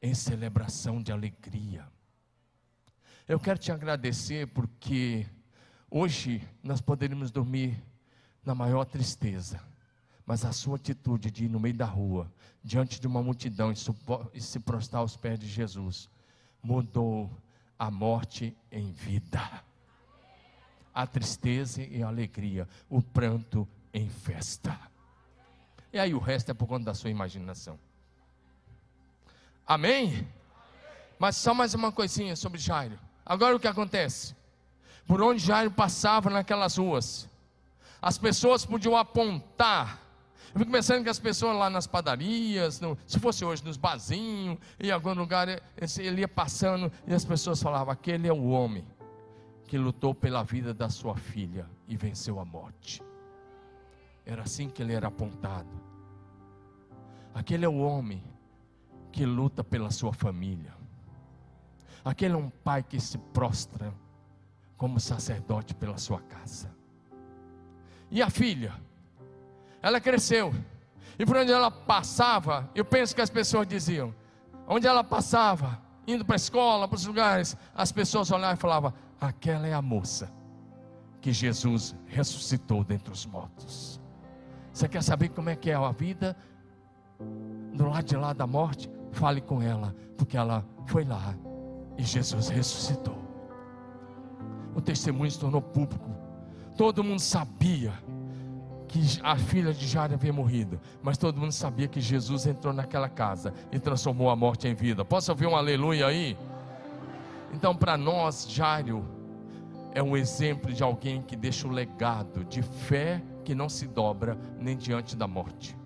em celebração de alegria. Eu quero te agradecer porque hoje nós poderíamos dormir na maior tristeza, mas a sua atitude de ir no meio da rua, diante de uma multidão e se prostrar aos pés de Jesus, mudou a morte em vida, a tristeza e a alegria, o pranto em festa. E aí o resto é por conta da sua imaginação. Amém? Mas só mais uma coisinha sobre Jairo. Agora o que acontece? Por onde Jairo passava naquelas ruas, as pessoas podiam apontar. Eu fico pensando que as pessoas lá nas padarias, no, se fosse hoje nos barzinhos, em algum lugar, ele ia passando e as pessoas falavam: aquele é o homem que lutou pela vida da sua filha e venceu a morte. Era assim que ele era apontado. Aquele é o homem que luta pela sua família. Aquele é um pai que se prostra como sacerdote pela sua casa. E a filha? Ela cresceu. E por onde ela passava, eu penso que as pessoas diziam: onde ela passava, indo para a escola, para os lugares, as pessoas olhavam e falavam: aquela é a moça que Jesus ressuscitou dentre os mortos. Você quer saber como é que é a vida do lado de lá da morte? Fale com ela, porque ela foi lá e Jesus ressuscitou. O testemunho se tornou público. Todo mundo sabia que a filha de Jairo havia morrido, mas todo mundo sabia que Jesus entrou naquela casa e transformou a morte em vida. Posso ouvir um aleluia aí? Então, para nós, Jairo é um exemplo de alguém que deixa o legado de fé que não se dobra nem diante da morte,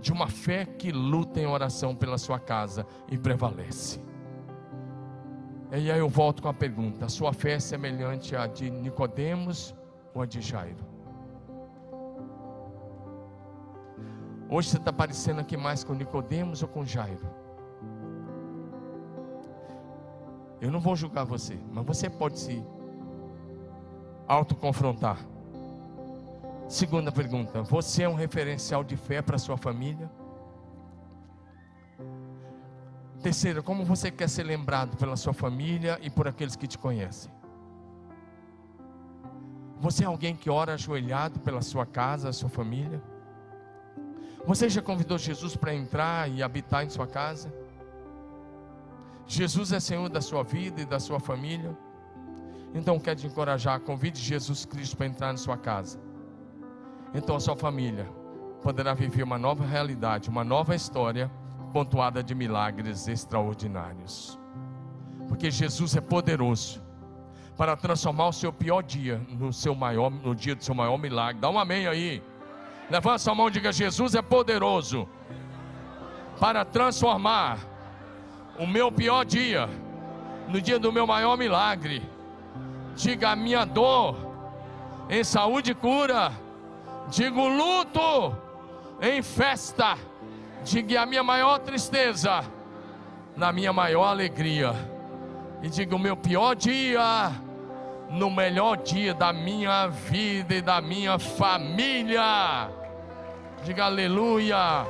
de uma fé que luta em oração pela sua casa e prevalece. E aí eu volto com a pergunta: a sua fé é semelhante à de Nicodemos ou a de Jairo? Hoje você está parecendo aqui mais com Nicodemos ou com Jairo? Eu não vou julgar você, mas você pode se autoconfrontar. Segunda pergunta: Você é um referencial de fé para sua família? Terceira, como você quer ser lembrado pela sua família e por aqueles que te conhecem? Você é alguém que ora ajoelhado pela sua casa, sua família? Você já convidou Jesus para entrar e habitar em sua casa? Jesus é Senhor da sua vida e da sua família? Então quero te encorajar, convide Jesus Cristo para entrar na sua casa então a sua família poderá viver uma nova realidade, uma nova história pontuada de milagres extraordinários. Porque Jesus é poderoso para transformar o seu pior dia no seu maior, no dia do seu maior milagre. Dá um amém aí. Levanta sua mão e diga: Jesus é poderoso para transformar o meu pior dia no dia do meu maior milagre. Diga a minha dor em saúde e cura Digo luto em festa. Diga a minha maior tristeza na minha maior alegria. E diga o meu pior dia no melhor dia da minha vida e da minha família. Diga aleluia.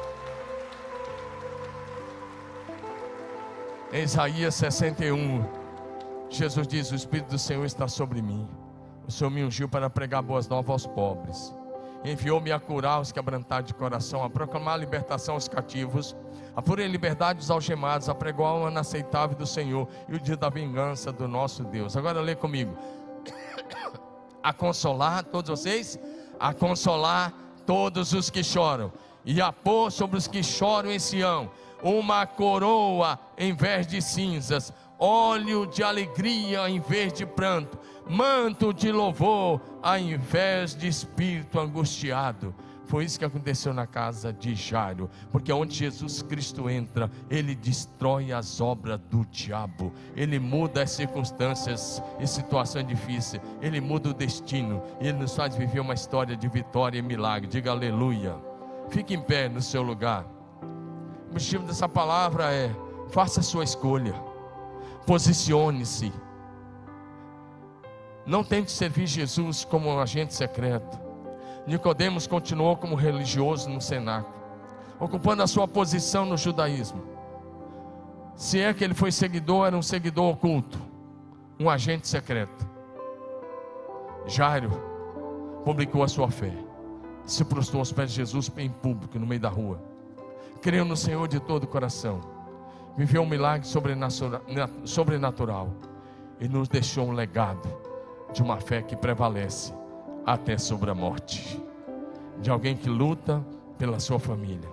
Em Isaías 61, Jesus diz: O Espírito do Senhor está sobre mim. O Senhor me ungiu para pregar boas novas aos pobres enviou-me a curar os quebrantados de coração, a proclamar a libertação aos cativos, a em liberdade os algemados, a pregoar o ano aceitável do Senhor e o dia da vingança do nosso Deus. Agora lê comigo. A consolar todos vocês, a consolar todos os que choram, e a pôr sobre os que choram em Sião uma coroa em vez de cinzas, óleo de alegria em vez de pranto, manto de louvor ao invés de espírito angustiado. Foi isso que aconteceu na casa de Jairo, porque onde Jesus Cristo entra, ele destrói as obras do diabo, ele muda as circunstâncias e situações difíceis, ele muda o destino, ele nos faz viver uma história de vitória e milagre. Diga aleluia. Fique em pé no seu lugar. O motivo dessa palavra é: faça a sua escolha, posicione-se. Não tente servir Jesus como um agente secreto. Nicodemos continuou como religioso no cenáculo, ocupando a sua posição no judaísmo. Se é que ele foi seguidor, era um seguidor oculto, um agente secreto. Jairo publicou a sua fé, se prostrou aos pés de Jesus em público, no meio da rua. Creu no Senhor de todo o coração, viveu um milagre sobrenatural e nos deixou um legado de uma fé que prevalece até sobre a morte, de alguém que luta pela sua família.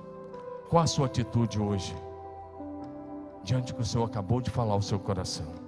Qual a sua atitude hoje? Diante do que o Senhor acabou de falar ao seu coração.